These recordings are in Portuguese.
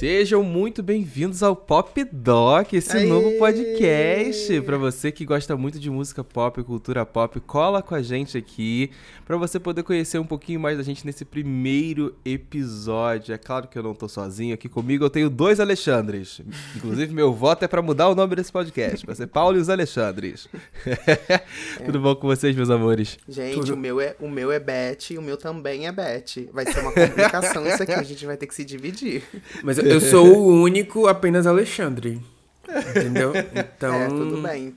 Sejam muito bem-vindos ao Pop Doc, esse Aê! novo podcast. Para você que gosta muito de música pop, cultura pop, cola com a gente aqui para você poder conhecer um pouquinho mais da gente nesse primeiro episódio. É claro que eu não tô sozinho, aqui comigo eu tenho dois Alexandres. Inclusive meu voto é para mudar o nome desse podcast, vai ser Paulo e os Alexandres. Tudo bom com vocês, meus amores? Gente, Tudo- o meu, é, o meu é Beth e o meu também é Beth. Vai ser uma complicação isso aqui, a gente vai ter que se dividir. Mas eu- eu sou o único apenas Alexandre. Entendeu? Então. É, tudo bem.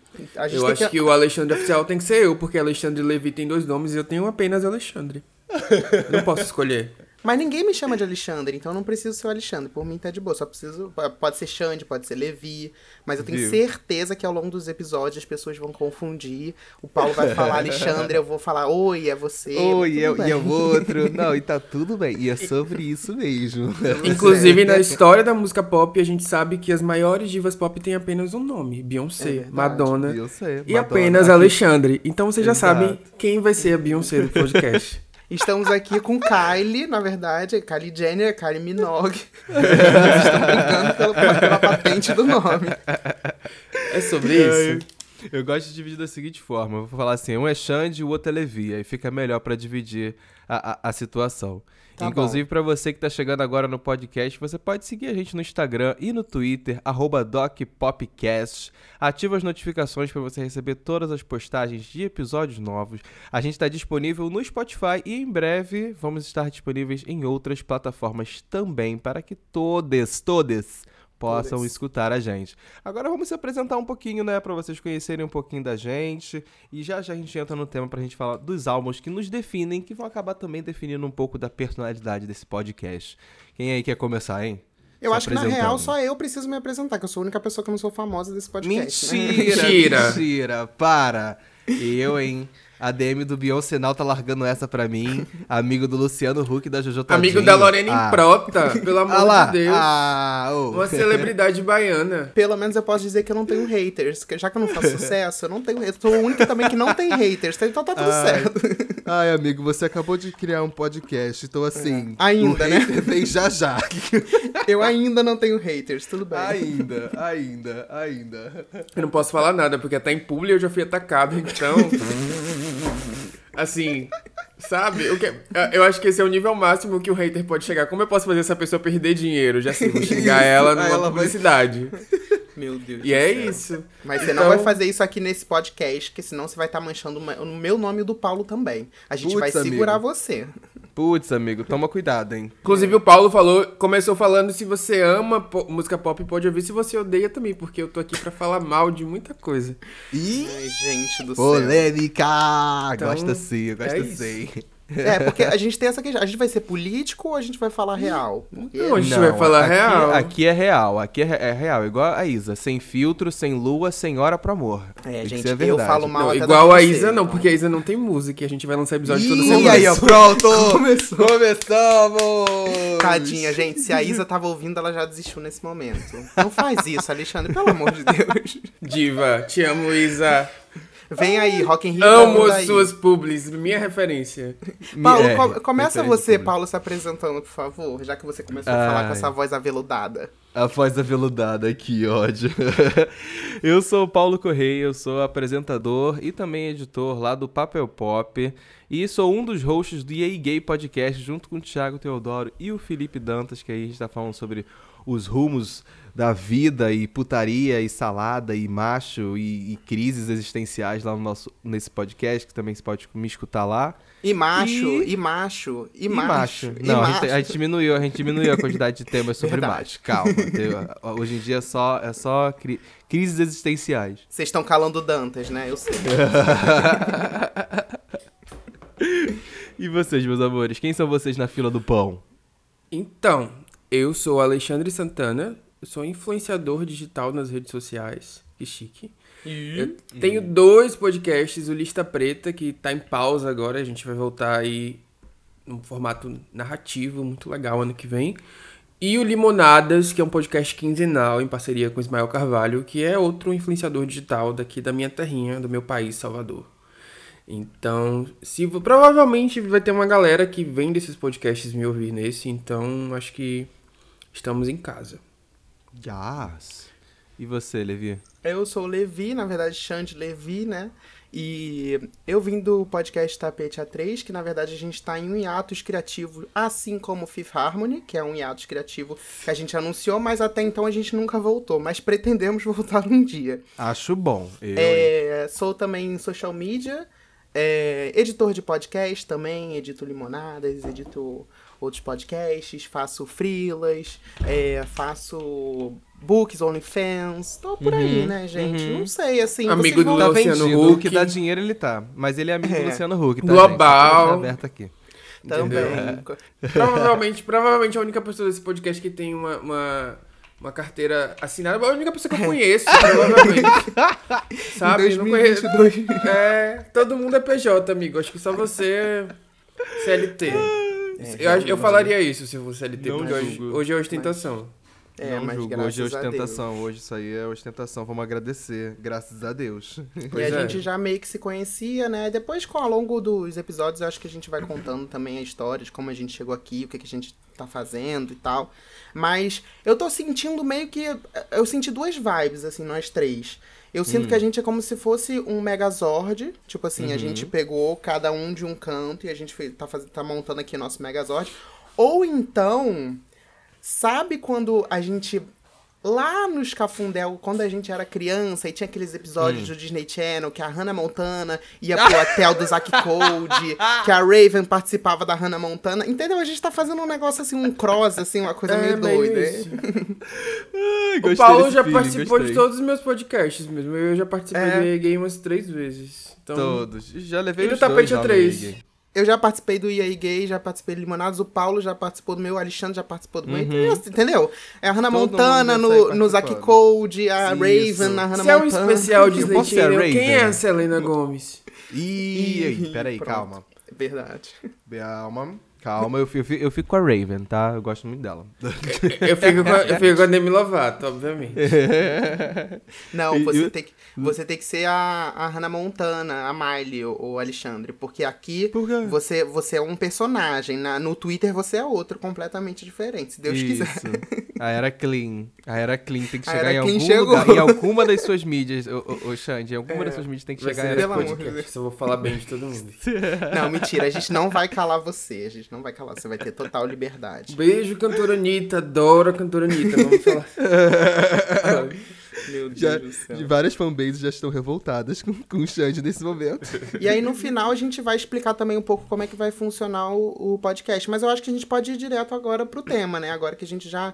Eu acho que... o Alexandre oficial tem que ser eu, porque Alexandre Levi tem dois nomes e eu tenho apenas Alexandre. Eu não posso escolher. Mas ninguém me chama de Alexandre, então eu não preciso ser o Alexandre. Por mim tá de boa, só preciso. Pode ser Xande, pode ser Levi. Mas eu tenho Viu? certeza que ao longo dos episódios as pessoas vão confundir. O Paulo vai falar Alexandre, eu vou falar Oi, é você. Oi, e é, e é o outro. Não, e tá tudo bem. E é sobre isso mesmo. Inclusive, na história da música pop, a gente sabe que as maiores divas pop têm apenas um nome: É Beyoncé, verdade. Madonna Beyoncé, e Madonna. apenas Alexandre. Então vocês já Exato. sabem quem vai ser a Beyoncé do podcast. Estamos aqui com Kylie, na verdade, Kylie Jenner, Kylie Minogue. Eles estão brincando pela, pela patente do nome. É sobre isso. Eu gosto de dividir da seguinte forma: eu vou falar assim, um é Xande e o outro é Levi. Aí fica melhor pra dividir a, a, a situação. Tá Inclusive, pra você que tá chegando agora no podcast, você pode seguir a gente no Instagram e no Twitter, arroba DocPopcast. Ativa as notificações pra você receber todas as postagens de episódios novos. A gente tá disponível no Spotify e em breve vamos estar disponíveis em outras plataformas também, para que todas, todas possam Todas. escutar a gente. Agora vamos se apresentar um pouquinho, né, Pra vocês conhecerem um pouquinho da gente e já já a gente entra no tema pra gente falar dos álbuns que nos definem, que vão acabar também definindo um pouco da personalidade desse podcast. Quem aí quer começar, hein? Eu Se acho que na real só eu preciso me apresentar, que eu sou a única pessoa que não sou famosa desse podcast. né? Mentira, Mentira. mentira, para. Eu, hein? A DM do Beyoncé Now tá largando essa pra mim. Amigo do Luciano Huck da Jojo Todinho. Amigo da Lorena ah. Improta, pelo amor Ah lá. de Deus. Ah, ô. Uma celebridade baiana. Pelo menos eu posso dizer que eu não tenho haters, já que eu não faço sucesso, eu não tenho. Eu sou a única também que não tem haters, então tá tudo Ai. certo. Ai, amigo, você acabou de criar um podcast, então assim. É. Ainda, o né? vem já já. Eu ainda não tenho haters, tudo bem. ainda, ainda, ainda. Eu não posso falar nada, porque até em publi eu já fui atacado, então. Assim, sabe? O que, eu acho que esse é o nível máximo que o hater pode chegar. Como eu posso fazer essa pessoa perder dinheiro? Já sei, vou xingar ela numa ela vai- publicidade. Meu Deus. E é céu. isso. Mas você Então- não vai fazer isso aqui nesse podcast, porque senão você vai estar manchando o meu- nome e o do Paulo também. A gente Putz, vai amigo. segurar você. Putz, amigo, toma cuidado, hein? Inclusive, o Paulo falou, começou falando se você ama po- música pop, pode ouvir. Se você odeia também, porque eu tô aqui pra falar mal de muita coisa. Ih, Ai, gente do céu. polêmica! Então, gosta sim, eu gosto é sim. É, porque a gente tem essa questão. A gente vai ser político ou a gente vai falar real? Porque Não, a gente vai falar aqui, real. Aqui é real, aqui é, é real, igual a Isa. Sem filtro, sem lua, sem hora pro amor. É, Tem gente, eu falo mal Não, até igual a Isa, não, porque a Isa não tem música e a gente vai lançar episódio toda semana. aí, ó, pronto! Começou. Começamos! Tadinha, gente, se a Isa tava ouvindo, ela já desistiu nesse momento. Não faz isso, Alexandre, pelo amor de Deus. Diva, te amo, Isa. Vem aí, Rock in Rio. Amo vamos as suas publis, minha referência. Paulo, É, co- começa você. Paulo, se apresentando, por favor, já que você começou a falar com Ai. essa voz aveludada. A voz aveludada, que ódio. eu sou o Paulo Correia, eu sou apresentador e também editor lá do Papel Pop. E sou um dos hosts do EA Gay Podcast, junto com o Thiago Teodoro e o Felipe Dantas, que aí a gente tá falando sobre os rumos da vida e putaria e salada e macho e, e crises existenciais lá no nosso, nesse podcast, que também você pode me escutar lá. E macho, E- e, macho, e, E macho. e Não, a macho. gente, a gente diminuiu, a gente diminuiu a quantidade de temas sobre Verdade. macho. Calma. Hoje em dia é só, é só cri- crises existenciais. Vocês estão calando Dantas, né? Eu sei. E vocês, meus amores? Quem são vocês na fila do pão? Então, eu sou o Alexandre Santana, eu sou influenciador digital nas redes sociais. Que chique. Eu tenho dois podcasts, o Lista Preta, que tá em pausa agora, a gente vai voltar aí num formato narrativo muito legal ano que vem. E o Limonadas, que é um podcast quinzenal em parceria com o Ismael Carvalho, que é outro influenciador digital daqui da minha terrinha, do meu país, Salvador. Então, se provavelmente vai ter uma galera que vem desses podcasts me ouvir nesse, então acho que estamos em casa. Yes. E você, Levi? Eu sou o Levi, na verdade, Xande Levi, né? E eu vim do podcast Tapete A3, que na verdade a gente está em um hiatus criativo, assim como o Fifth Harmony, que é um hiatus criativo que a gente anunciou, mas até então a gente nunca voltou, mas pretendemos voltar um dia. Acho bom. Eu, É, sou também em social media, é, editor de podcast também, edito Limonadas, edito outros podcasts, faço freelas, é, faço books, OnlyFans, tô por aí, Uhum, né, gente? uhum. Não sei, assim... Amigo do Tá Luciano. Huck. Dá dinheiro ele tá. Mas ele é amigo do É. Luciano Huck, tá? Global. gente? Tá aberto aqui. Também. provavelmente, provavelmente a única pessoa desse podcast que tem uma, uma, uma carteira assinada, a única pessoa que eu conheço, provavelmente. Sabe? Em Não conheço. 2022. É, todo mundo é PJ, amigo. Acho que só você é CLT. eu, acho- eu falaria isso se eu fosse CLT, Não porque hoje, hoje é ostentação. É, não mas julgo. Hoje é a ostentação. Hoje isso aí é ostentação. Vamos agradecer. Graças a Deus. E Pois a é. gente já meio que se conhecia, né? Depois, com ao longo dos episódios, eu acho que a gente vai contando também a história de como a gente chegou aqui, o que, que a gente tá fazendo e tal. Mas eu tô sentindo meio que. Eu senti duas vibes, assim, nós três. Eu sinto que a gente é como se fosse um Megazord. Tipo assim, a gente pegou cada um de um canto e a gente tá, faz, tá montando aqui nosso Megazord. Ou então, sabe quando a gente. Lá nos Cafundel, quando a gente era criança e tinha aqueles episódios do Disney Channel que a Hannah Montana ia pro hotel do Zack Code, que a Raven participava da Hannah Montana. Entendeu? A gente tá fazendo um negócio assim, um cross, assim, uma coisa meio doida. É, isso. Ai, O Paulo já feeling, participou gostei. de todos os meus podcasts mesmo. Eu já participei É. do EA Game umas três vezes. Então, Todos. Já levei E do os dois tapete no A3? Eu já participei do EA Gay, já participei do Limonados, o Paulo já participou do meu, o Alexandre já participou do meu, então, entendeu? É a Hannah Todo Montana no, no Zack. Code, a Isso. Raven na Hannah se é um Montana. especial Disney posso ser a Channel, Raven? quem é a Selena Gomes? Ih, aí, peraí, Pronto. calma. Verdade. Calma. Calma, eu fico, eu fico com a Raven, tá? Eu gosto muito dela. Eu fico com a, eu fico com a Demi Lovato, obviamente. Não, você, tem que, você tem que ser a, a Hannah Montana, a Miley, o, o Alexandre. Porque aqui Por você, você é um personagem. Na, no Twitter você é outro, completamente diferente. Se Deus quiser. Isso. A era clean. A era clean tem que chegar em algum chegou. lugar. Em alguma das suas mídias, ô, ô, Xande, em alguma É. das suas mídias tem que chegar ser a esse Pelo amor de podcast, Deus. só vou falar bem de todo mundo. Não, mentira. A gente não vai calar você. A gente não vai calar. Você vai ter total liberdade. Beijo, cantora Anitta. Adoro a cantora Anitta. Vamos falar. Meu Deus Já, do céu. de várias fanbases já estão revoltadas com, com o Xande nesse momento. E aí, no final, a gente vai explicar também um pouco como é que vai funcionar o, o podcast. Mas eu acho que a gente pode ir direto agora pro tema, né? Agora que a gente já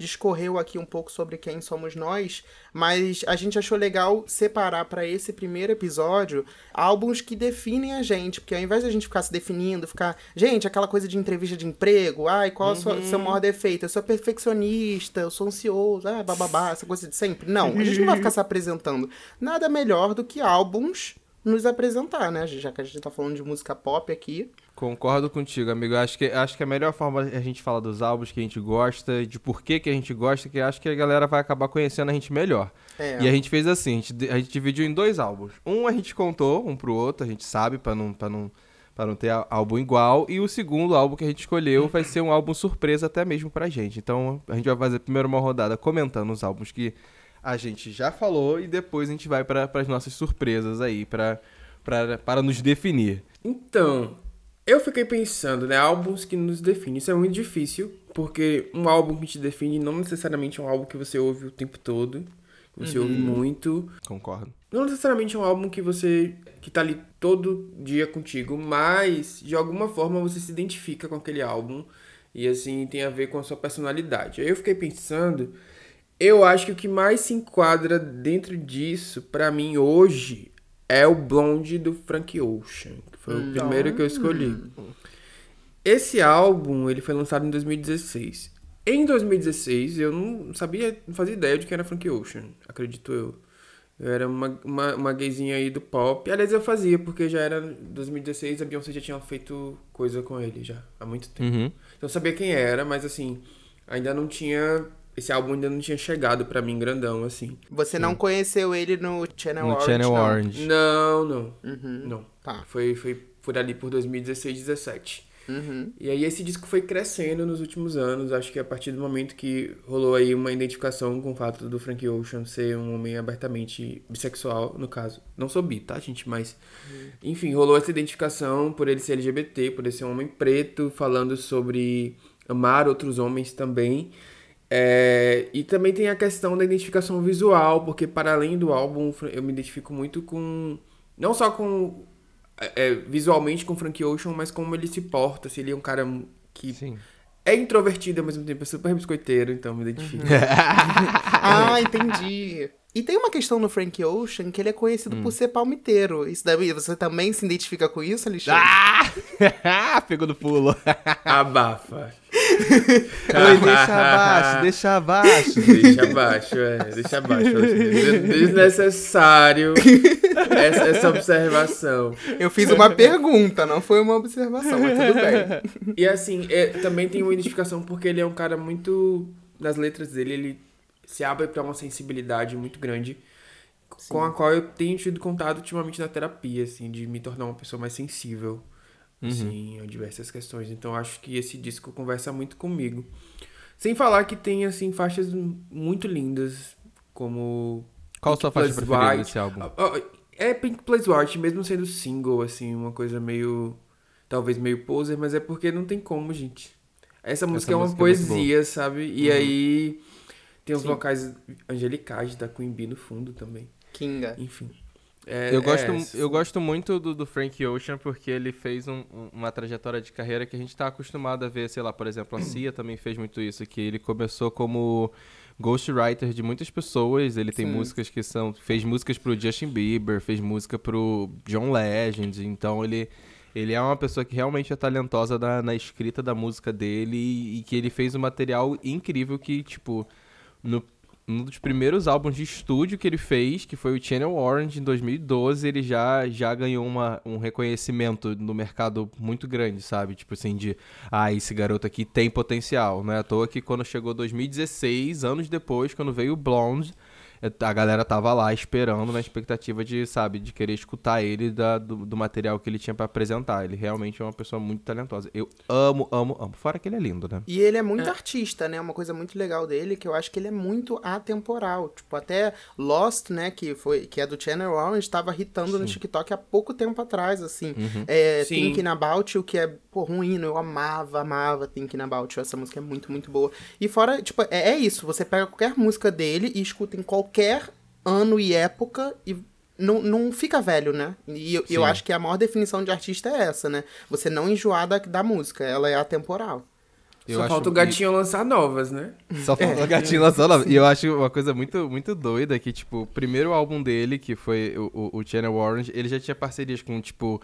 discorreu aqui um pouco sobre quem somos nós, mas a gente achou legal separar para esse primeiro episódio álbuns que definem a gente, porque ao invés de a gente ficar se definindo, ficar, gente, aquela coisa de entrevista de emprego, ai, qual é o seu- seu maior defeito? Eu sou perfeccionista, eu sou ansioso, ah, bababá, essa coisa de sempre. Não, a gente não vai ficar se apresentando. Nada melhor do que álbuns nos apresentar, né? Já que a gente tá falando de música pop aqui. Concordo contigo, amigo. Acho que, acho que a melhor forma é a gente falar dos álbuns que a gente gosta, de por que, que a gente gosta, que acho que a galera vai acabar conhecendo a gente melhor. É. E a gente fez assim, a gente, a gente dividiu em dois álbuns. Um a gente contou um pro outro, a gente sabe, pra não, pra não, pra não ter álbum igual. E o segundo álbum que a gente escolheu vai ser um álbum surpresa até mesmo pra gente. Então a gente vai fazer primeiro uma rodada comentando os álbuns que a gente já falou e depois a gente vai para as nossas surpresas aí, pra, pra, para nos definir. Então, eu fiquei pensando, né? Álbuns que nos definem. Isso é muito difícil, porque um álbum que te define não necessariamente é um álbum que você ouve o tempo todo, que você ouve muito. Concordo. Não necessariamente é um álbum que você. que tá ali todo dia contigo, mas de alguma forma você se identifica com aquele álbum e assim tem a ver com a sua personalidade. Aí eu fiquei pensando, eu acho que o que mais se enquadra dentro disso, pra mim hoje, é o Blonde do Frank Ocean, foi o primeiro que eu escolhi. Esse álbum, ele foi lançado em 2016. Em 2016, eu não sabia, não fazia ideia de quem era Frank Ocean, acredito eu. Eu era uma, uma, uma gayzinha aí do pop. Aliás, eu fazia, porque já era 2016, a Beyoncé já tinha feito coisa com ele já, há muito tempo. Uhum. Então eu sabia quem era, mas assim, ainda não tinha. Esse álbum ainda não tinha chegado pra mim grandão, assim. Você não conheceu ele no Channel No Orange, Channel não? Orange. Não, não. Uhum. Não. Tá. Foi, foi por ali por 2016, 17. Uhum. E aí esse disco foi crescendo nos últimos anos. Acho que a partir do momento que rolou aí uma identificação com o fato do Frank Ocean ser um homem abertamente bissexual, no caso. Não sou bi, tá, gente? Mas, enfim, rolou essa identificação por ele ser LGBT, por ele ser um homem preto, falando sobre amar outros homens também. É, e também tem a questão da identificação visual, porque para além do álbum, eu me identifico muito com. Não só com. é, é, visualmente com Frank Ocean, mas como ele se porta, se ele é um cara que Sim. é introvertido ao mesmo tempo, é super biscoiteiro, então me identifico. Ah, entendi. E tem uma questão no Frank Ocean que ele é conhecido Hum. por ser palmiteiro. Isso daí, você também se identifica com isso, Alexandre? Ah! Pegou no pulo. Abafa. Oi, deixa abaixo, deixa abaixo. Deixa abaixo, é. Deixa abaixo. Desnecessário essa, essa observação. Eu fiz uma pergunta, não foi uma observação, mas tudo bem. E assim, é, também tem uma identificação porque ele é um cara muito. Nas letras dele, ele se abre pra uma sensibilidade muito grande. Com a qual eu tenho tido contato ultimamente na terapia, assim, de me tornar uma pessoa mais sensível, assim, a diversas questões. Então acho que esse disco conversa muito comigo. Sem falar que tem, assim, faixas muito lindas, como Qual a sua Pink faixa Plus preferida White. desse álbum? Ah, ah, É Pink Plus White, mesmo sendo single, assim, uma coisa meio. Talvez meio poser, mas é porque não tem como, gente. Essa música é uma música é poesia, sabe? E aí tem os Sim. vocais angelicais da Queen Bee no fundo também. Kinga. Enfim. É- Eu é gosto, essa. eu gosto muito do, do Frank Ocean porque ele fez um- um- uma trajetória de carreira que a gente tá acostumado a ver, sei lá, por exemplo, a Cia também fez muito isso, que ele começou como ghostwriter de muitas pessoas, ele tem Sim. músicas que são, fez músicas pro Justin Bieber, fez música pro John Legend, então ele ele é uma pessoa que realmente é talentosa na, na escrita da música dele e, e que ele fez um material incrível que, tipo, no um dos primeiros álbuns de estúdio que ele fez, que foi o Channel Orange em 2012, ele já, já ganhou uma, um reconhecimento no mercado muito grande, sabe? Tipo assim, de ah, esse garoto aqui tem potencial. Não é à toa que quando chegou 2016, anos depois, quando veio o Blonde, a galera tava lá esperando na expectativa de, sabe, de querer escutar ele da, do, do material que ele tinha pra apresentar. Ele realmente é uma pessoa muito talentosa. Eu amo, amo, amo. Fora que ele é lindo, né? E ele é muito artista, né? Uma coisa muito legal dele que eu acho que ele é muito atemporal. Tipo, até Lost, né? Que, foi, que é do Channel Orange, tava hitando no TikTok há pouco tempo atrás, assim. É, Sim. Thinking About You, que é, pô, um hino. Eu amava, amava Thinking About You. Essa música é muito, muito boa. E fora, tipo, é, é isso. Você pega qualquer música dele e escuta em qualquer ano e época e não, não fica velho, né? E eu, eu acho que a maior definição de artista é essa, né? Você não enjoar da, da música. Ela é atemporal. Eu Só acho- falta o gatinho lançar novas, né? Só faltou o gatinho lançando. E eu acho uma coisa muito, muito doida que, tipo, o primeiro álbum dele, que foi o, o, o Channel Orange, ele já tinha parcerias com, tipo,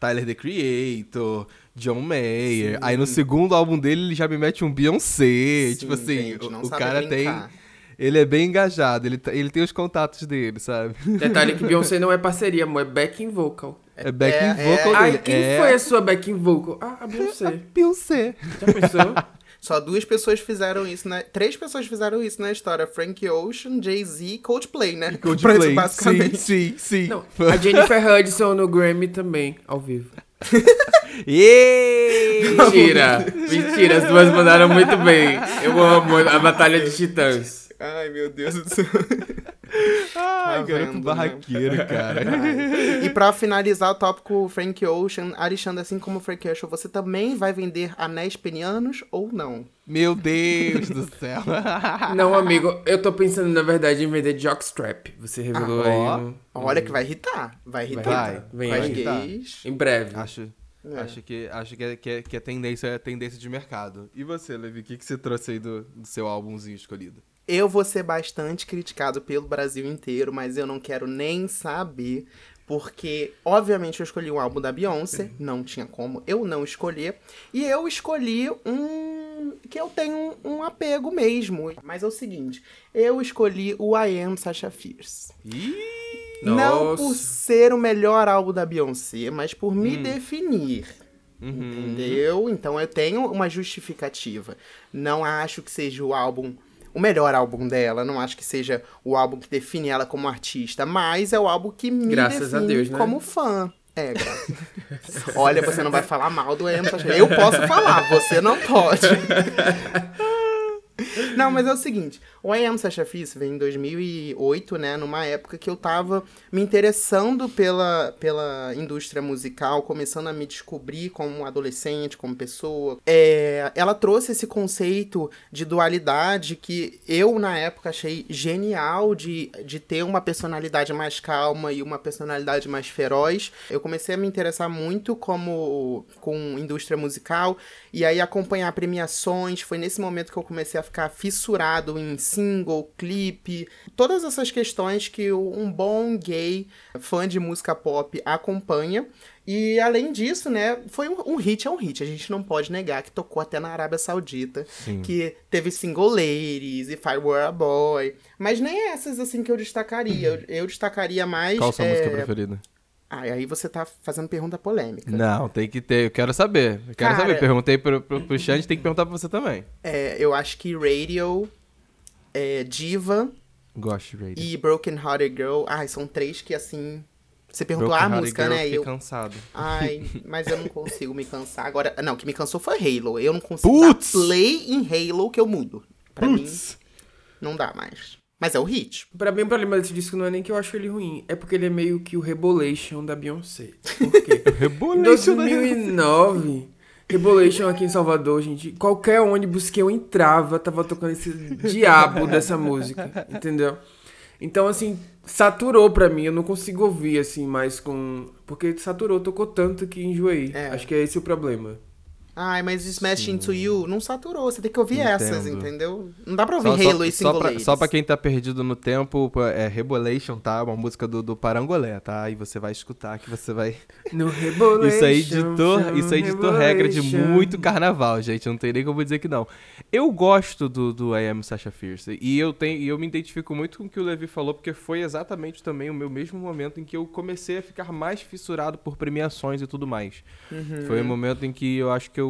Tyler, The Creator, John Mayer. Aí no segundo álbum dele, ele já me mete um Beyoncé. Sim, tipo assim, gente, não o, o cara brincar. tem... Ele é bem engajado, ele, tá- ele tem os contatos dele, sabe? Detalhe que Beyoncé não é parceria, amor, é backing vocal. É backing é- vocal Ai, dele. quem é foi a sua backing vocal? Ah, a Beyoncé. Beyoncé. Já pensou? Só duas pessoas fizeram isso, né? Três pessoas fizeram isso na história. Frank Ocean, Jay-Z e Coldplay, né? Coldplay. Basicamente. Sim, sim, sim. Não, a Jennifer Hudson no Grammy também, ao vivo. Mentira, mentira, as duas mandaram muito bem. Eu amo a Batalha de Titãs. Ai, meu Deus do céu. Ai, Tá garoto vendo, né? barraqueiro, cara. e pra finalizar o tópico Frank Ocean, Alexandre, assim como o Frank Ocean, você também vai vender anéis penianos ou não? Meu Deus do céu. Não, amigo, eu tô pensando, na verdade, em vender jockstrap. Você revelou Ah, aí ó. um- Olha que vai irritar. Vai irritar. Vai, aí. gays. Em breve. Acho, É. acho que, acho que, é, que, é, que é tendência, é tendência de mercado. E você, Levi, o que, que você trouxe aí do, do seu álbumzinho escolhido? Eu vou ser bastante criticado pelo Brasil inteiro, mas eu não quero nem saber. Porque, obviamente, eu escolhi um álbum da Beyoncé, não tinha como eu não escolher. E eu escolhi um que eu tenho um, um apego mesmo. Mas é o seguinte, eu escolhi o I Am Sasha Fierce. Não Nossa. por ser o melhor álbum da Beyoncé, mas por me definir. Uhum. Entendeu? Então eu tenho uma justificativa. Não acho que seja o álbum. O melhor álbum dela, não acho que seja o álbum que define ela como artista, mas é o álbum que me Graças define Deus, né? como fã. É, graças. Olha, você não vai falar mal do Sasha Eu posso falar, você não pode. Não, mas é o seguinte, o I Am Sasha Fierce veio em 2008, né, numa época que eu tava me interessando pela, pela indústria musical, começando a me descobrir como adolescente, como pessoa. É, ela trouxe esse conceito de dualidade que eu, na época, achei genial de, de ter uma personalidade mais calma e uma personalidade mais feroz. Eu comecei a me interessar muito como com indústria musical e aí acompanhar premiações. Foi nesse momento que eu comecei a ficar fissurado em single, clipe, todas essas questões que um bom gay fã de música pop acompanha. E além disso, né, foi um, um, hit, é um hit. A gente não pode negar que tocou até na Arábia Saudita, Sim. que teve single ladies, If I Were a Boy. Mas nem essas assim que eu destacaria. Eu, eu destacaria mais. Qual sua é... música preferida? Ah, aí você tá fazendo pergunta polêmica. Não, tem que ter. Eu quero saber. Eu quero Cara, saber. Perguntei pro, pro, pro Xande, tem que perguntar pra você também. É, eu acho que Radio, é, Diva. Gosto de Radio. E Broken Hearted Girl. Ai, são três que assim. Você perguntou Broken a música, Girl, né? Eu eu cansado. Ai, mas eu não consigo me cansar. Agora, não, o que me cansou foi Halo. Eu não consigo dar play em Halo que eu mudo. Pra mim, não dá mais. Mas é o hit. Pra mim, o problema desse disco não é nem que eu acho ele ruim, é porque ele é meio que o Rebolation da Beyoncé. Por quê? Rebolation em 2009, Rebolation aqui em Salvador, gente, qualquer ônibus que eu entrava tava tocando esse diabo dessa música, entendeu? Então, assim, saturou pra mim, eu não consigo ouvir, assim, mais com... Porque saturou, tocou tanto que enjoei. É. Acho que é esse o problema. Ai, mas Smash Sim. Into You não saturou. Você tem que ouvir Entendo. essas, entendeu? Não dá pra ouvir só, Halo só, e Single só pra, só pra quem tá perdido no tempo, é Rebolation, tá? Uma música do, do Parangolé, tá? E você vai escutar que você vai... No Rebolation. Isso aí ditou, isso aí ditou regra de muito carnaval, gente. Não tem nem como dizer que não. Eu gosto do, do I Am Sasha Fierce. E eu, tenho, e eu me identifico muito com o que o Levi falou, porque foi exatamente também o meu mesmo momento em que eu comecei a ficar mais fissurado por premiações e tudo mais. Uhum. Foi o momento em que eu acho que eu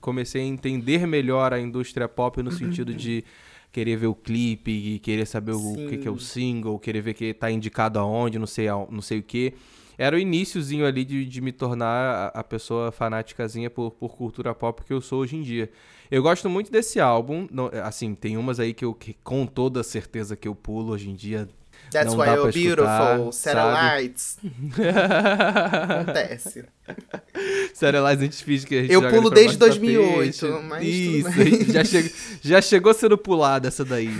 comecei a entender melhor a indústria pop no sentido de querer ver o clipe e querer saber o que, que, é o single, querer ver que tá indicado aonde, não sei, não sei o que. Era o iníciozinho ali de, de me tornar a, a pessoa fanáticazinha por, por cultura pop que eu sou hoje em dia. Eu gosto muito desse álbum. Não, assim, tem umas aí que eu que, com toda certeza que eu pulo hoje em dia. That's não why you're beautiful. Satellites. Acontece. Satellites a gente finge que a gente Eu pulo desde 2008, mas Isso, já, chegou, já chegou sendo pulada essa daí.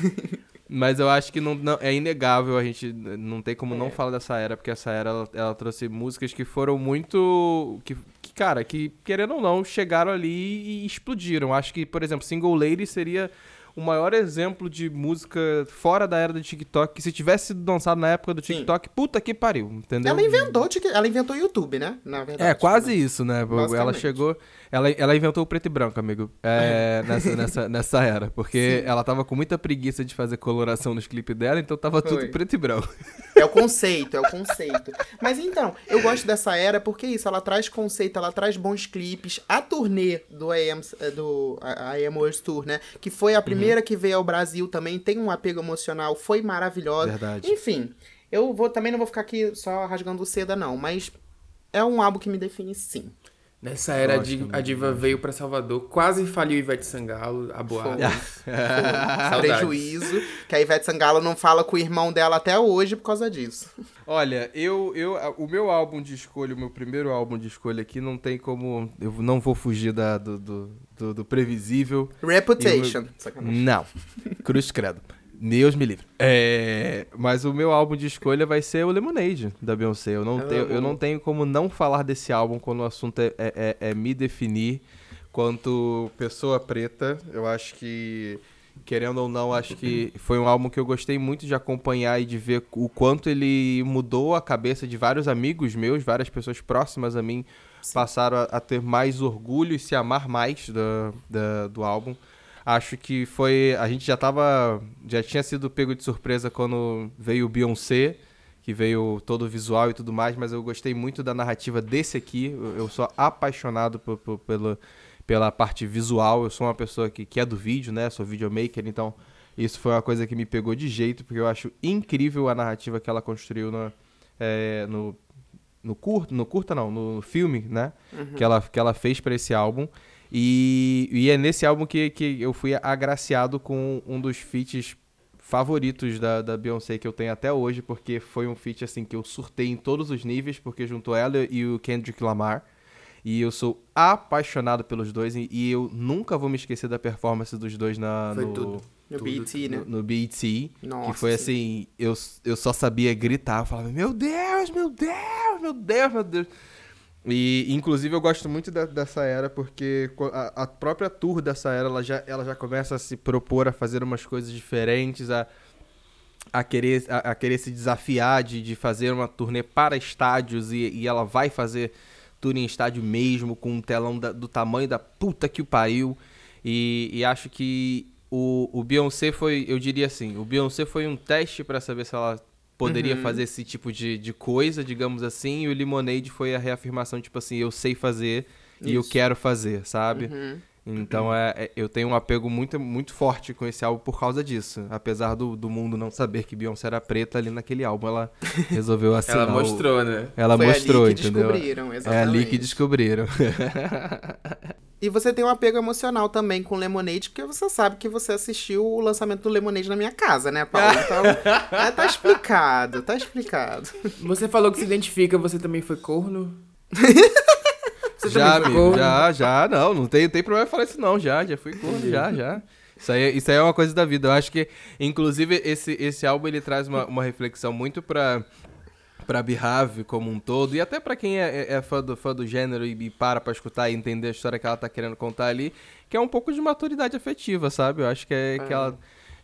Mas eu acho que não, não, é inegável, a gente não tem como é. não falar dessa era, porque essa era ela, ela trouxe músicas que foram muito. Que, que, cara, que querendo ou não, chegaram ali e explodiram. Acho que, por exemplo, Single Lady seria o maior exemplo de música fora da era do TikTok, que se tivesse sido lançado na época do TikTok, Sim. puta que pariu, entendeu? Ela inventou, ela inventou o YouTube, né? Na verdade. É, quase né? isso, né? Ela chegou. Ela, ela inventou o preto e branco, amigo. É, nessa, nessa, nessa era. Porque Sim. ela tava com muita preguiça de fazer coloração nos clipes dela, então tava Foi. tudo preto e branco. É o conceito, é o conceito. Mas então, eu gosto dessa era porque isso, ela traz conceito, ela traz bons clipes. A turnê do Am, eh, do Am World Tour, né? Que foi a primeira uhum. que veio ao Brasil também, tem um apego emocional, foi maravilhosa. Verdade. Enfim, eu vou também não vou ficar aqui só rasgando seda, não, mas é um álbum que me define sim. Nessa era, a diva, a diva veio para Salvador, quase faliu Ivete Sangalo, a boate. Prejuízo, que a Ivete Sangalo não fala com o irmão dela até hoje por causa disso. Olha, eu, eu, o meu álbum de escolha, o meu primeiro álbum de escolha aqui, não tem como. Eu não vou fugir da, do, do, do, do previsível. Reputation. Meu, não. Cruz Credo. Deus me livre. É, mas o meu álbum de escolha vai ser o Lemonade, da Beyoncé. Eu não, tenho, eu não tenho como não falar desse álbum quando o assunto é, é, é, é me definir quanto pessoa preta. Eu acho que, querendo ou não, acho que foi um álbum que eu gostei muito de acompanhar e de ver o quanto ele mudou a cabeça de vários amigos meus, várias pessoas próximas a mim Sim. passaram a, a, ter mais orgulho e se amar mais do, do, do álbum. Acho que foi. A gente já tava. Já tinha sido pego de surpresa quando veio o Beyoncé, que veio todo o visual e tudo mais, mas eu gostei muito da narrativa desse aqui. Eu sou apaixonado por, por, pela, pela parte visual. Eu sou uma pessoa que, que é do vídeo, né? Sou videomaker, então isso foi uma coisa que me pegou de jeito, porque eu acho incrível a narrativa que ela construiu no, é, no no curto, no curta não, no filme, né? Que, ela, que ela fez pra esse álbum. E, e é nesse álbum que, que eu fui agraciado com um dos feats favoritos da, da Beyoncé que eu tenho até hoje, porque foi um feat assim que eu surtei em todos os níveis, porque juntou ela e o Kendrick Lamar. E eu sou apaixonado pelos dois e, e eu nunca vou me esquecer da performance dos dois na, Foi no, tudo. No Tudo, BET, né? no, no BET. Nossa, que foi sim. assim, eu, eu só sabia gritar, eu falava, meu Deus, meu Deus, meu Deus, meu Deus. E, inclusive, eu gosto muito dessa era, porque a, a própria tour dessa era, ela já, ela já começa a se propor a fazer umas coisas diferentes, a, a, querer, a, a querer se desafiar de, de fazer uma turnê para estádios, e, e ela vai fazer tour em estádio mesmo, com um telão da- do tamanho da puta que o pariu. E, e acho que o, o Beyoncé foi, eu diria assim, o Beyoncé foi um teste pra saber se ela poderia Uhum. fazer esse tipo de, de coisa, digamos assim, e o Lemonade foi a reafirmação, tipo assim, eu sei fazer e eu Isso. quero fazer, sabe? Uhum. Então é, é- eu tenho um apego muito, muito forte com esse álbum por causa disso. Apesar do, do mundo não saber que Beyoncé era preta ali naquele álbum, ela resolveu assinar. Ela o- mostrou, né? Ela Foi mostrou, ali que entendeu? descobriram, É exatamente. ali que descobriram. E você tem um apego emocional também com Lemonade, porque você sabe que você assistiu o lançamento do Lemonade na minha casa, né, Paulo? Então, é, tá explicado, tá explicado. Você falou que se identifica, você também foi corno? Você já, amigo, corno? já, já, não, não tem, tem problema falar isso não, já, já fui corno, já, já. Isso aí, isso aí é uma coisa da vida. Eu acho que, inclusive, esse, esse álbum ele traz uma, uma reflexão muito pra, pra Behave como um todo, e até pra quem é, é- é fã, do, fã do gênero e, e para pra escutar e entender a história que ela tá querendo contar ali, que é um pouco de maturidade afetiva, sabe? Eu acho que é, que ela.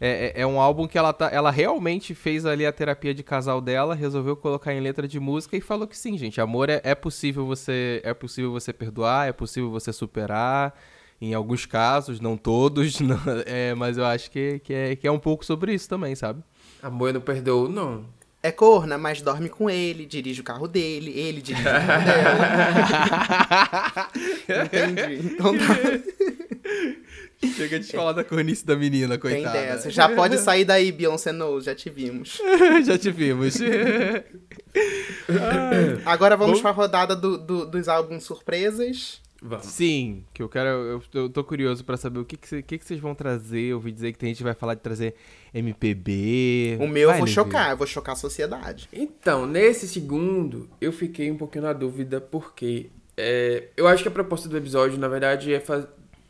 É, é- é um álbum que ela, tá, ela realmente fez ali a terapia de casal dela, resolveu colocar em letra de música e falou que sim, gente. Amor é, é possível você é possível você perdoar, é possível você superar. Em alguns casos, não todos, não- é, mas eu acho que, que, é, que é um pouco sobre isso também, sabe? Amor, eu não perdoo, não. É corna, mas dorme com ele, dirige o carro dele, ele dirige o carro dela. Entendi. Então tá, Chega de falar da cornice da menina, tem coitada. dessa. Já pode sair daí, Beyoncé Knows, já te vimos. Já te vimos. Agora vamos Vamos- pra rodada do- do- dos álbuns surpresas. Vamos. Sim, que eu quero. Eu, eu tô curioso pra saber o que, que, cê- que, que vocês vão trazer. Eu ouvi dizer que tem gente que vai falar de trazer MPB. O meu Vai, eu vou chocar, eu vou chocar a sociedade. Então, nesse segundo, eu fiquei um pouquinho na dúvida, porque é, eu acho que a proposta do episódio, na verdade, é faz...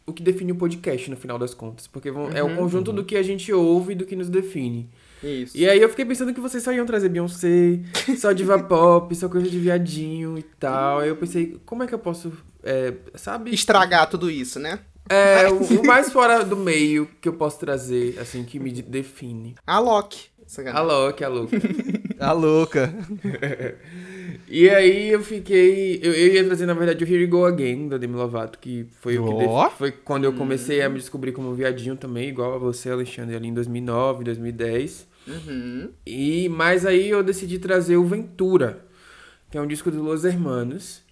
o que define o podcast, no final das contas. Porque vão- é o conjunto do que a gente ouve e do que nos define. Isso. E aí eu fiquei pensando que vocês só iam trazer Beyoncé, só diva pop, só coisa de viadinho e tal. Aí eu pensei, como é que eu posso, é, sabe? Estragar tudo isso, né? É, o, o mais fora do meio que eu posso trazer, assim, que me de- define. A Loki. A louca, a louca. A louca. E aí eu fiquei. Eu, eu ia trazer, na verdade, o Here We Go Again, da Demi Lovato, que foi o que def- foi quando eu comecei a me descobrir como viadinho também, igual a você, Alexandre, ali em 2009, 2010. Uhum. E mas aí eu decidi trazer o Ventura, que é um disco do Los Hermanos.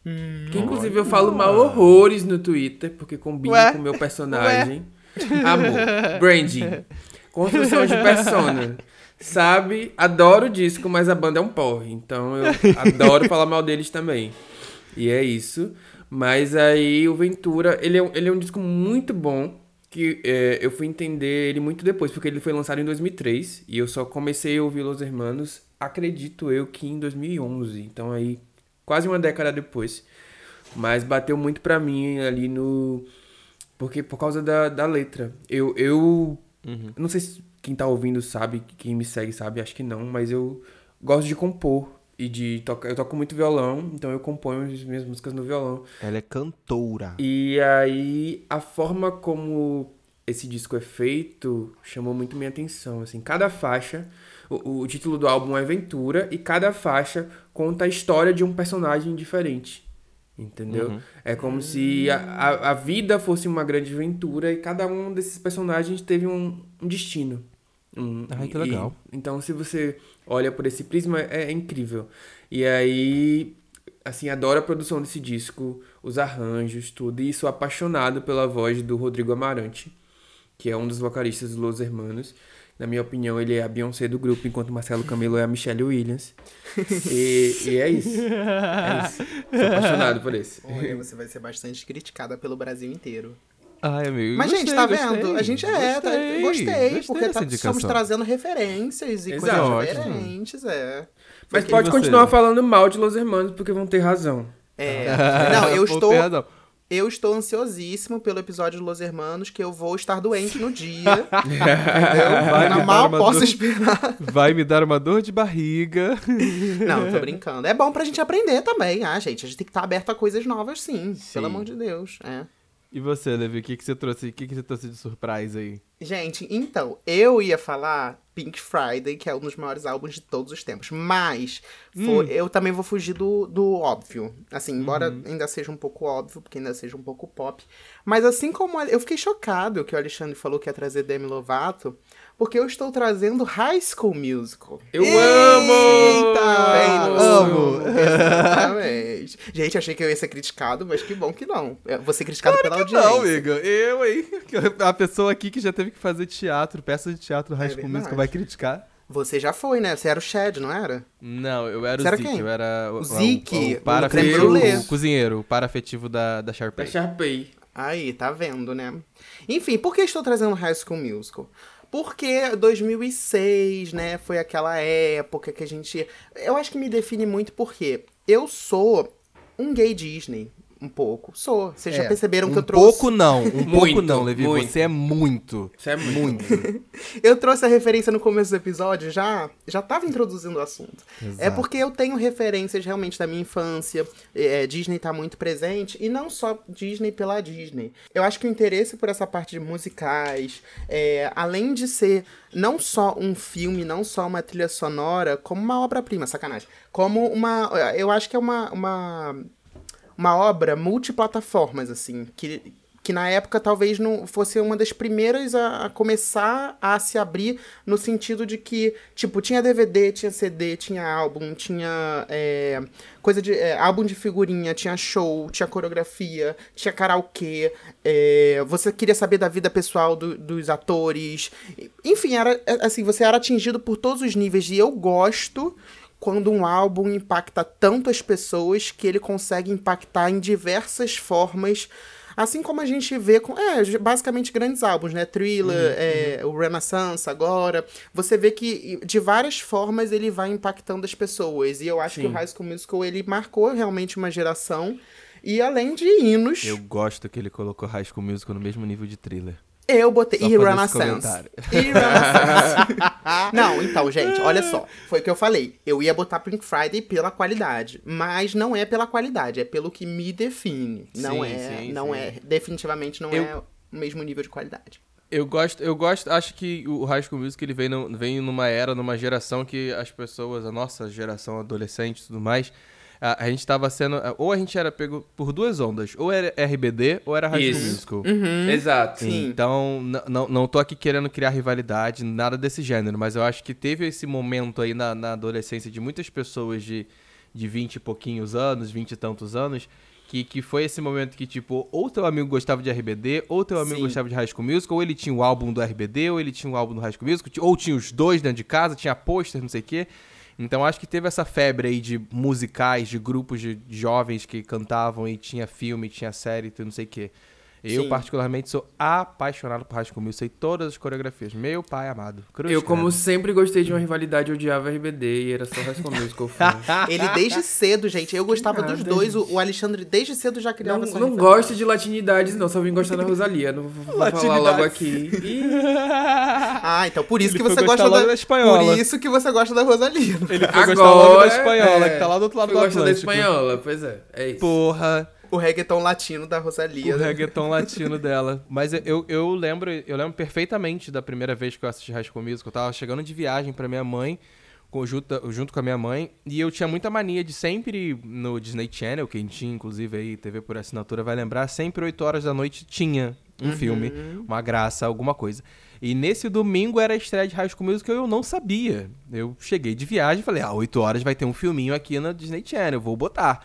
que inclusive eu falo mal horrores no Twitter, porque combina Ué? com o meu personagem. Amor, branding, construção de persona. Sabe, adoro o disco, mas a banda é um porre. Então eu adoro falar mal deles também. E é isso. Mas aí o Ventura, ele é, um- ele é um disco muito bom. Que é, eu fui entender ele muito depois, porque ele foi lançado em 2003. E eu só comecei a ouvir Los Hermanos, acredito eu, que em 2011. Então aí, quase uma década depois. Mas bateu muito pra mim ali no. Porque por causa da, da letra. Eu, eu Uhum. não sei se quem tá ouvindo sabe, quem me segue sabe, acho que não, mas eu gosto de compor e de tocar. Eu toco muito violão, então eu componho as minhas músicas no violão. Ela é cantora. E aí a forma como esse disco é feito chamou muito minha atenção, assim, cada faixa, o, o título do álbum é Aventura e cada faixa conta a história de um personagem diferente. Entendeu? Uhum. É como se a, a, a vida fosse uma grande aventura e cada um desses personagens teve um, um destino. Um, Ai, que e- legal. então, se você olha por esse prisma, é, é incrível. E aí, assim, adoro a produção desse disco, os arranjos, tudo. E sou apaixonado pela voz do Rodrigo Amarante, que é um dos vocalistas dos Los Hermanos. Na minha opinião, ele é a Beyoncé do grupo, enquanto o Marcelo Camelo é a Michelle Williams. e, e é isso. É isso. Sou apaixonado por esse. Olha, você vai ser bastante criticada pelo Brasil inteiro. Ai, amigo. Mas, gostei, gente, tá gostei. vendo? A gente é, tá, Gostei, gostei, porque tá, estamos trazendo referências e Exato. coisas Ótimo. diferentes, é. Mas pode você? continuar falando mal de Los Hermanos, porque vão ter razão. É. Não, eu estou, eu estou ansiosíssimo pelo episódio de Los Hermanos, que eu vou estar doente no dia. entendeu? Vai me Eu dar mal uma posso dor. esperar. Vai me dar uma dor de barriga. Não, tô brincando. É bom pra gente aprender também, ah, gente. A gente tem que estar aberto a coisas novas, sim. Sim. Pelo amor de Deus. É. E você, Levi, o que, que você trouxe? O que, que você trouxe de surpresa aí? Gente, então, eu ia falar Pink Friday, que é um dos maiores álbuns de todos os tempos. Mas foi- eu também vou fugir do, do óbvio. Assim, embora ainda seja um pouco óbvio, porque ainda seja um pouco pop. Mas assim como. Eu fiquei chocado que o Alexandre falou que ia trazer Demi Lovato, porque eu estou trazendo High School Musical. Eu no amo! sul, Exatamente. Gente, achei que eu ia ser criticado, mas que bom que não. Eu Vou ser criticado pela audiência. Não, amigo. Eu, hein? A pessoa aqui que já teve que fazer teatro, peça de teatro High É School verdade. Musical vai criticar? Você já foi, né? Você era o Chad, não era? Não, eu era Você o era Zeke, quem? eu era o, O Zeke, o, o o cozinheiro, o parafetivo da, da Da Sharpay. Sharpay. Aí, tá vendo, né? Enfim, por que estou trazendo High School Musical? Porque 2006, né, foi aquela época que a gente... Eu acho que me define muito porque eu sou um gay Disney, um pouco. Sou. Vocês já É, perceberam um que eu trouxe... pouco não, um pouco Muito, não, Levi. muito. Você é muito. Isso é muito. Muito. Eu trouxe a referência no começo do episódio, já já tava introduzindo o assunto. É Exato. porque eu tenho referências realmente da minha infância, é, Disney tá muito presente, e não só Disney pela Disney. Eu acho que o interesse por essa parte de musicais, é, além de ser não só um filme, não só uma trilha sonora, como uma obra-prima, sacanagem. Como uma. Eu acho que é uma. uma uma obra multiplataformas, assim, que, que na época talvez não fosse uma das primeiras a, a começar a se abrir no sentido de que, tipo, tinha DVD, tinha CD, tinha álbum, tinha é, coisa de. é, álbum de figurinha, tinha show, tinha coreografia, tinha karaokê, é, você queria saber da vida pessoal do- dos atores. Enfim, era é, assim, você era atingido por todos os níveis, e eu gosto quando um álbum impacta tanto as pessoas que ele consegue impactar em diversas formas. Assim como a gente vê com. É, basicamente grandes álbuns, né? Thriller, é, o Renaissance agora. Você vê que de várias formas ele vai impactando as pessoas. E eu acho que o Sim. High School Musical ele marcou realmente uma geração. E além de hinos, Eu gosto que ele colocou High School Musical no mesmo nível de thriller. Eu botei. Só E Renaissance. não, então, gente, olha só. Foi o que eu falei. Eu ia botar Pink Friday pela qualidade. Mas não é pela qualidade, é pelo que me define. Não Sim, é. sim, não sim. é. Definitivamente não Eu- é o mesmo nível de qualidade. Eu gosto, eu gosto, acho que o High School Musical ele vem, no- vem numa era, numa geração que as pessoas, a nossa geração adolescente e tudo mais, a, a gente tava sendo, ou a gente era pego por duas ondas, ou era RBD ou era High School. Musical. Exato. Sim. Então, não, não tô aqui querendo criar rivalidade, nada desse gênero, mas eu acho que teve esse momento aí na, na adolescência de muitas pessoas de, de 20 e pouquinhos anos, 20 e tantos anos, que, que foi esse momento que, tipo, ou teu amigo gostava de RBD, ou teu amigo Sim. gostava de High School Musical, ou ele tinha o álbum do RBD, ou ele tinha o álbum do High School Musical, ou tinha os dois dentro de casa, tinha pôster, não sei o quê. Então acho que teve essa febre aí de musicais, de grupos de jovens que cantavam e tinha filme, tinha série, não sei o quê. Eu, Sim. particularmente, sou apaixonado por High School Musical, sei todas as coreografias. Meu pai amado. Cruz Eu, como sempre gostei de uma rivalidade, odiava RBD e era só High School Musical. Ele desde cedo, gente. Eu gostava dos nada, dois. O, o Alexandre desde cedo já criava Não, essa não gosto de latinidades, não. Só vim gostar da Rosalia. Não vou, vou falar Latinidades. logo aqui. Ih, Ah, então por isso Ele que você gosta da, da espanhola. Por isso que você gosta da Rosalina. Ele foi agora, gostar logo da espanhola, é, que tá lá do outro lado do gostar da Atlântico. espanhola, pois é. É isso. Porra. O reggaeton latino da Rosalia. O reggaeton latino dela. Mas eu, eu lembro, eu lembro perfeitamente da primeira vez que eu assisti High School Musical. Eu tava chegando de viagem pra minha mãe, junto, junto com a minha mãe, e eu tinha muita mania de sempre no Disney Channel, quem tinha, inclusive, aí, TV por assinatura, vai lembrar, sempre 8 horas da noite tinha um filme, uma graça, alguma coisa. E nesse domingo era a estreia de High School Musical e eu não sabia. Eu cheguei de viagem e falei, ah, 8 horas vai ter um filminho aqui na Disney Channel, vou botar.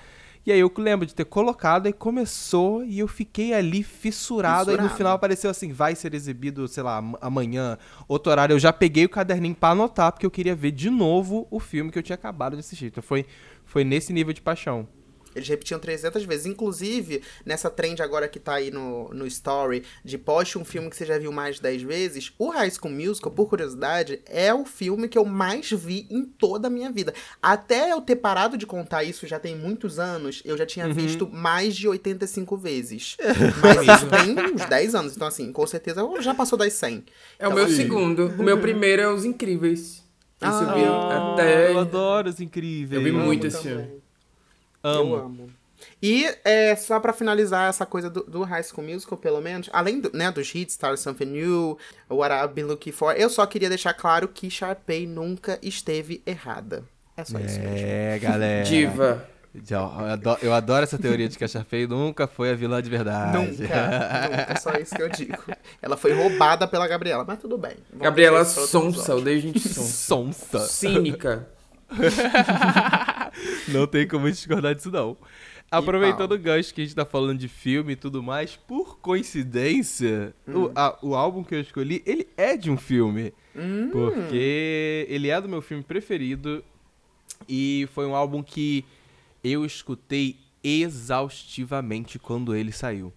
E aí eu lembro de ter colocado e começou e eu fiquei ali fissurado. Aí no final apareceu assim, vai ser exibido, sei lá, am- amanhã, outro horário. Eu já peguei o caderninho pra anotar, porque eu queria ver de novo o filme que eu tinha acabado de assistir. Então foi, foi nesse nível de paixão. Eles repetiam 300 vezes. Inclusive, nessa trend agora que tá aí no, no story, de poste um filme que você já viu mais de 10 vezes, o High School Musical, por curiosidade, é o filme que eu mais vi em toda a minha vida. Até eu ter parado de contar isso, já tem muitos anos, eu já tinha visto mais de 85 vezes. Mas isso tem uns 10 anos, então assim, com certeza já passou das 100. É o Então, meu assim, segundo. O meu primeiro é Os Incríveis. Esse eu vi Ah, até. Eu adoro os incríveis. Eu vi muito esse também. filme. Amo. Eu amo. E é, só pra finalizar essa coisa do, do High School Musical, pelo menos, além do, né, dos hits, Start Something New, What I've Been Looking For, eu só queria deixar claro que Sharpay nunca esteve errada. É só isso mesmo. É, galera. Diva. Eu adoro, eu adoro essa teoria de que a Sharpay nunca foi a vilã de verdade. Nunca, nunca, é só isso que eu digo. Ela foi roubada pela Gabriela, mas tudo bem. Vamos Gabriela Sonsa, episódio. odeio gente sonsa. Sonsa. Cínica. não tem como discordar disso, não. Aproveitando o gancho que a gente tá falando de filme e tudo mais, por coincidência, o, a- o álbum que eu escolhi, ele é de um filme. Hum. Porque ele é do meu filme preferido e foi um álbum que eu escutei exaustivamente quando ele saiu.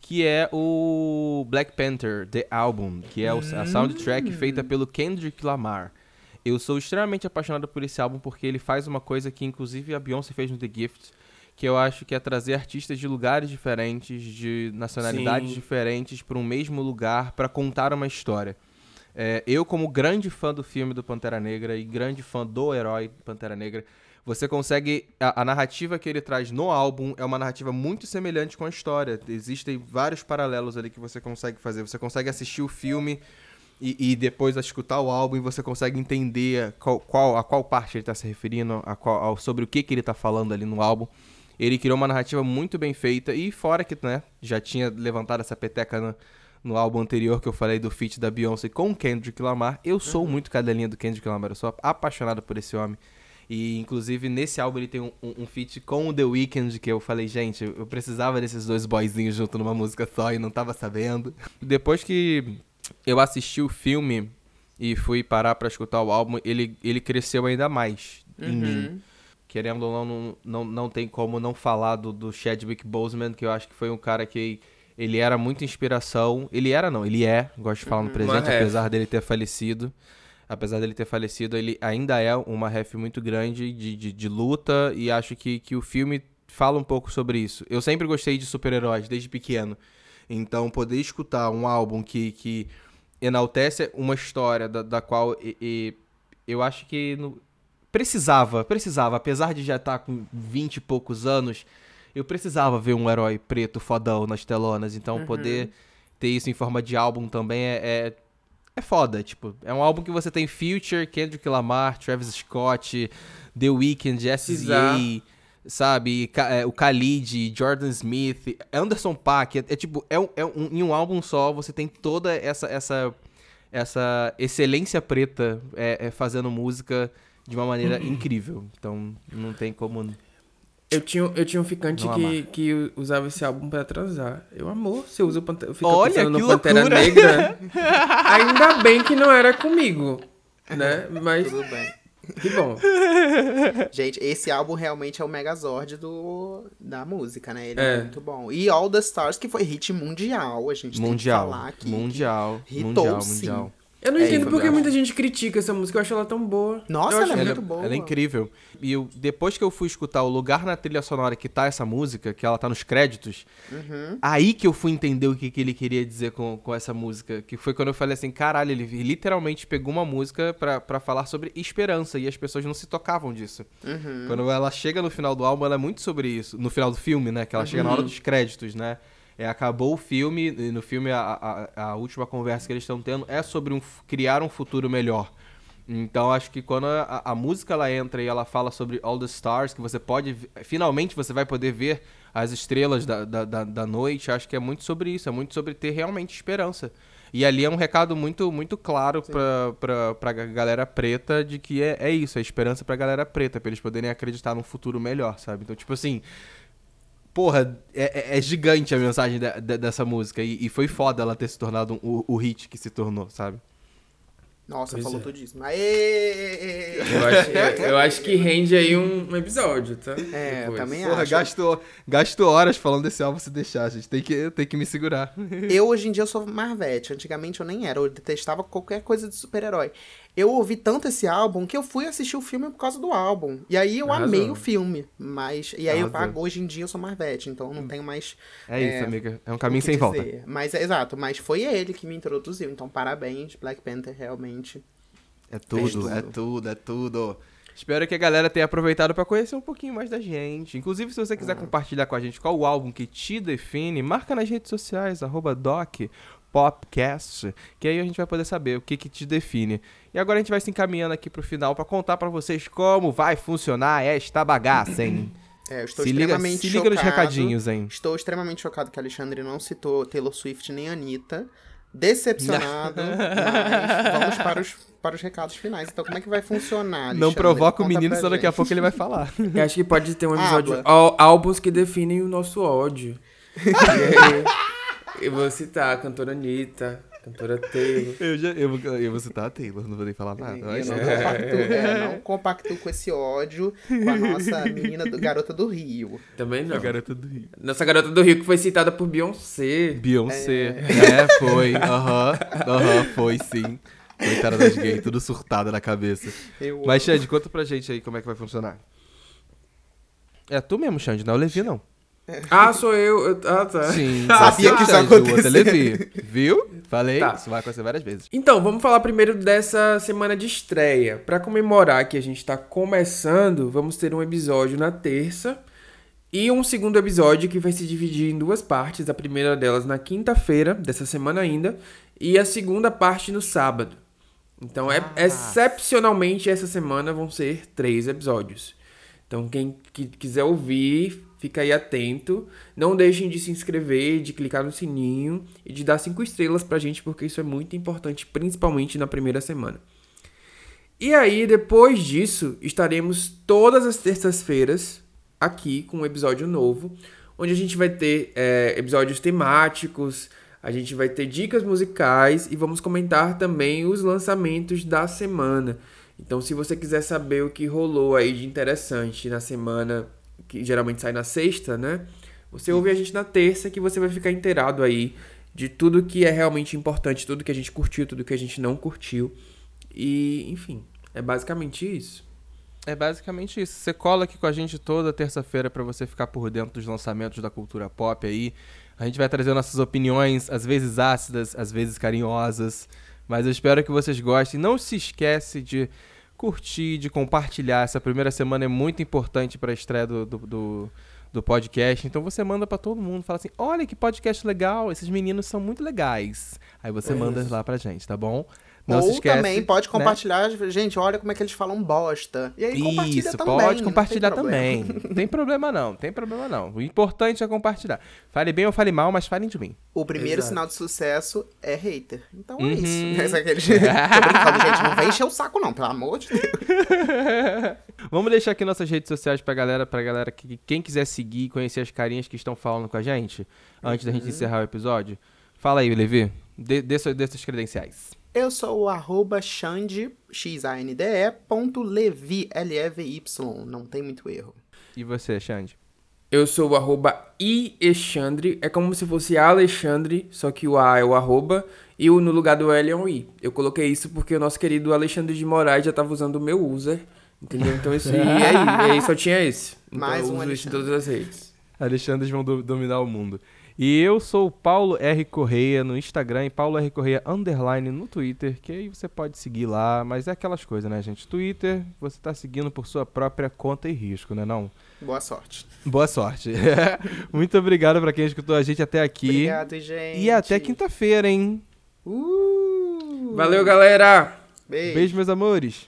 Que é o Black Panther, The Album, que é a soundtrack feita pelo Kendrick Lamar. Eu sou extremamente apaixonado por esse álbum porque ele faz uma coisa que inclusive a Beyoncé fez no The Gift, que eu acho que é trazer artistas de lugares diferentes, de nacionalidades Sim. diferentes para um mesmo lugar para contar uma história. É, eu, como grande fã do filme do Pantera Negra e grande fã do herói Pantera Negra, você consegue. A, a narrativa que ele traz no álbum é uma narrativa muito semelhante com a história. Existem vários paralelos ali que você consegue fazer. Você consegue assistir o filme e, e depois escutar o álbum e você consegue entender qual, qual- a qual parte ele está se referindo, a qual- ao- sobre o que, que ele está falando ali no álbum. Ele criou uma narrativa muito bem feita e fora que né, já tinha levantado essa peteca no, no álbum anterior que eu falei do feat da Beyoncé com o Kendrick Lamar. Eu sou muito cadelinha do Kendrick Lamar, eu sou apaixonado por esse homem. E inclusive nesse álbum ele tem um, um, um feat com o The Weeknd que eu falei, gente, eu eu precisava desses dois boyzinhos junto numa música só e não tava sabendo. Depois que eu assisti o filme e fui parar pra escutar o álbum, ele, ele cresceu ainda mais em mim. Uhum. Querendo ou não, não, não, não tem como não falar do, do Chadwick Boseman, que eu acho que foi um cara que ele era muita inspiração. Ele era, não, ele é, gosto de falar no presente, Uma ref. apesar dele ter falecido. Apesar dele ter falecido, ele ainda é uma ref muito grande de, de, de luta e acho que, que o filme fala um pouco sobre isso. Eu sempre gostei de super-heróis, desde pequeno. Então, poder escutar um álbum que, que enaltece uma história da, da qual e- e eu acho que no- precisava, precisava, apesar de já estar com 20 e poucos anos, eu precisava ver um herói preto fodão nas telonas, então poder ter isso em forma de álbum também é, é, é foda, tipo, é um álbum que você tem Future, Kendrick Lamar, Travis Scott, The Weeknd. SZA, sabe, é, o Khalid, Jordan Smith, Anderson Paak, é, é tipo, é, um, é um- em um álbum só você tem toda essa essa essa excelência preta é, é fazendo música de uma maneira incrível. Então não tem como. Eu tinha, eu tinha um ficante que, que usava esse álbum pra transar. Eu amor, você usa o Pantera, fica Olha, pensando que no Pantera loucura. Negra. Ainda bem que não era comigo, né? Mas Tudo bem. Que bom. Gente, esse álbum realmente é o Megazord do, da música, né? Ele é. É. muito bom. E All the Stars, que foi hit mundial, a gente Mundial. tem que falar aqui. mundial. hitou, Mundial, sim. mundial. Eu não É, entendo porque muita gente critica essa música. Eu acho ela tão boa. Nossa, ela é Ela, muito boa. ela é incrível. E eu, depois que eu fui escutar o lugar na trilha sonora que tá essa música, que ela tá nos créditos, Uhum. aí que eu fui entender o que, que ele queria dizer com, com essa música. Que foi quando eu falei assim, caralho, ele literalmente pegou uma música pra, pra falar sobre esperança e as pessoas não se tocavam disso. Uhum. Quando ela chega no final do álbum, ela é muito sobre isso. No final do filme, né? Que ela chega na hora dos créditos, né? É, acabou o filme, e no filme a, a, a última conversa que eles estão tendo é sobre um, criar um futuro melhor. Então acho que quando a, a música ela entra e ela fala sobre All the Stars, que você pode. Finalmente você vai poder ver as estrelas da, da, da, da noite, acho que é muito sobre isso, é muito sobre ter realmente esperança. E ali é um recado muito, muito claro pra, pra, pra galera preta de que é, é isso, é esperança pra galera preta, pra eles poderem acreditar num futuro melhor, sabe? Então, tipo assim, porra, é, é- é gigante a mensagem de- de- dessa música. E, e foi foda ela ter se tornado um- o, o hit que se tornou, sabe? Nossa, Pois falou é. tudo isso. Aê! Eu acho, eu, eu acho que rende aí um, um episódio, tá? É, eu também Porra, acho. gastou, gastou horas falando desse álbum se deixar, gente. Tem que, tem que me segurar. Eu, hoje em dia, eu sou Marvete. Antigamente eu nem era. Eu detestava qualquer coisa de super-herói. Eu ouvi tanto esse álbum que eu fui assistir o filme por causa do álbum. E aí eu Arrasou. amei o filme. Mas. E aí eu Arrasou. pago, hoje em dia eu sou Marvete. Então eu não tenho mais. É isso, amiga. É um caminho sem volta. dizer. Mas é exato. Mas foi ele que me introduziu. Então parabéns, Black Panther, realmente. É tudo, tudo. é tudo, é tudo. Espero que a galera tenha aproveitado pra conhecer um pouquinho mais da gente. Inclusive, se você quiser compartilhar com a gente qual o álbum que te define, marca nas redes sociais, arroba DocPopcast, que aí a gente vai poder saber o que, que te define. E agora a gente vai se encaminhando aqui pro final pra contar pra vocês como vai funcionar esta bagaça, hein? É, eu estou Se liga, extremamente se liga nos chocado. recadinhos, hein? Estou extremamente chocado que Alexandre não citou Taylor Swift nem Anitta. Decepcionado, mas vamos para os, para os recados finais. Então, como é que vai funcionar, Não Alexandre? provoca o Conta menino, pra senão daqui a pouco ele vai falar. Eu acho que pode ter um episódio. Álbuns que definem o nosso ódio. Eu vou citar a cantora Anitta, a cantora Taylor. Eu, já, eu, vou- eu vou citar a Taylor, não vou nem falar nada. Eu não compactuo, é, não compactuo com esse ódio com a nossa menina, do, garota do Rio. Também não. A garota do Rio. Nossa garota do Rio que foi citada por Beyoncé. Beyoncé. É, foi. Aham. Aham, foi sim. Coitada das gays, tudo surtada na cabeça. Eu Mas, Xande, conta pra gente aí como é que vai funcionar. É tu mesmo, Xande, não é o Levi, não. Ah, sou eu. eu- ah, tá. Sim, Sabia é que isso Xande, ia o outro é acontecer. Levi. Viu? Falei, Tá. isso vai acontecer várias vezes. Então, vamos falar primeiro dessa semana de estreia. Pra comemorar que a gente tá começando, vamos ter um episódio na terça e um segundo episódio que vai se dividir em duas partes. A primeira delas na quinta-feira dessa semana ainda e a segunda parte no sábado. Então, é, excepcionalmente essa semana vão ser três episódios. Então, quem qui- quiser ouvir, fica aí atento. Não deixem de se inscrever, de clicar no sininho e de dar cinco estrelas pra gente, porque isso é muito importante, principalmente na primeira semana. E aí, depois disso, estaremos todas as terças-feiras aqui com um episódio novo, onde a gente vai ter é, episódios temáticos, a gente vai ter dicas musicais e vamos comentar também os lançamentos da semana. Então, se você quiser saber o que rolou aí de interessante na semana, que geralmente sai na sexta, né? Você ouve a gente na terça que você vai ficar inteirado aí de tudo que é realmente importante, tudo que a gente curtiu, tudo que a gente não curtiu. E, enfim, é basicamente isso. É basicamente isso. Você cola aqui com a gente toda terça-feira pra você ficar por dentro dos lançamentos da cultura pop aí. A gente vai trazer nossas opiniões, às vezes ácidas, às vezes carinhosas. Mas eu espero que vocês gostem. Não se esquece de curtir, de compartilhar. Essa primeira semana é muito importante para a estreia do, do, do, do podcast. Então você manda pra todo mundo, fala assim: olha que podcast legal, esses meninos são muito legais. Aí você manda lá pra gente, tá bom? Não Ou se esquece, também pode né? compartilhar, gente, olha como é que eles falam bosta. E aí compartilha Isso, também. pode não compartilhar problema. também. Não tem problema não, não tem problema não. O importante é compartilhar. Fale bem ou fale mal, mas falem de mim. O primeiro Exato. sinal de sucesso é hater. Então é Uhum. isso. Essa é aquele... Tô brincando, gente. Não vem encher o saco, não, pelo amor de Deus. Vamos deixar aqui nossas redes sociais pra galera, pra galera que quem quiser seguir e conhecer as carinhas que estão falando com a gente, antes da Uhum. gente encerrar o episódio. Fala aí, Levi. Dê, dê, dê suas credenciais. Eu sou o arroba Xande, X-A-N-D-E, ponto Levi, L-E-V-Y. Não tem muito erro. E você, Xande? Eu sou o arroba iexandre, é como se fosse Alexandre, só que o A é o arroba e o no lugar do L é um I. Eu coloquei isso porque o nosso querido Alexandre de Moraes já tava usando o meu user, entendeu? Então esse I é I, e aí só tinha esse. Então Mais eu um uso isso em Alexandre. todas as redes. Alexandres vão do- dominar o mundo. E eu sou o Paulo R. Correia no Instagram e Paulo R. Correia underline no Twitter, que aí você pode seguir lá, mas é aquelas coisas, né, gente? Twitter, você tá seguindo por sua própria conta e risco, né não? Boa sorte. Boa sorte. Muito obrigado pra quem escutou a gente até aqui. Obrigado, gente. E até quinta-feira, hein? Uh! Valeu, galera! Beijo. Beijo, meus amores.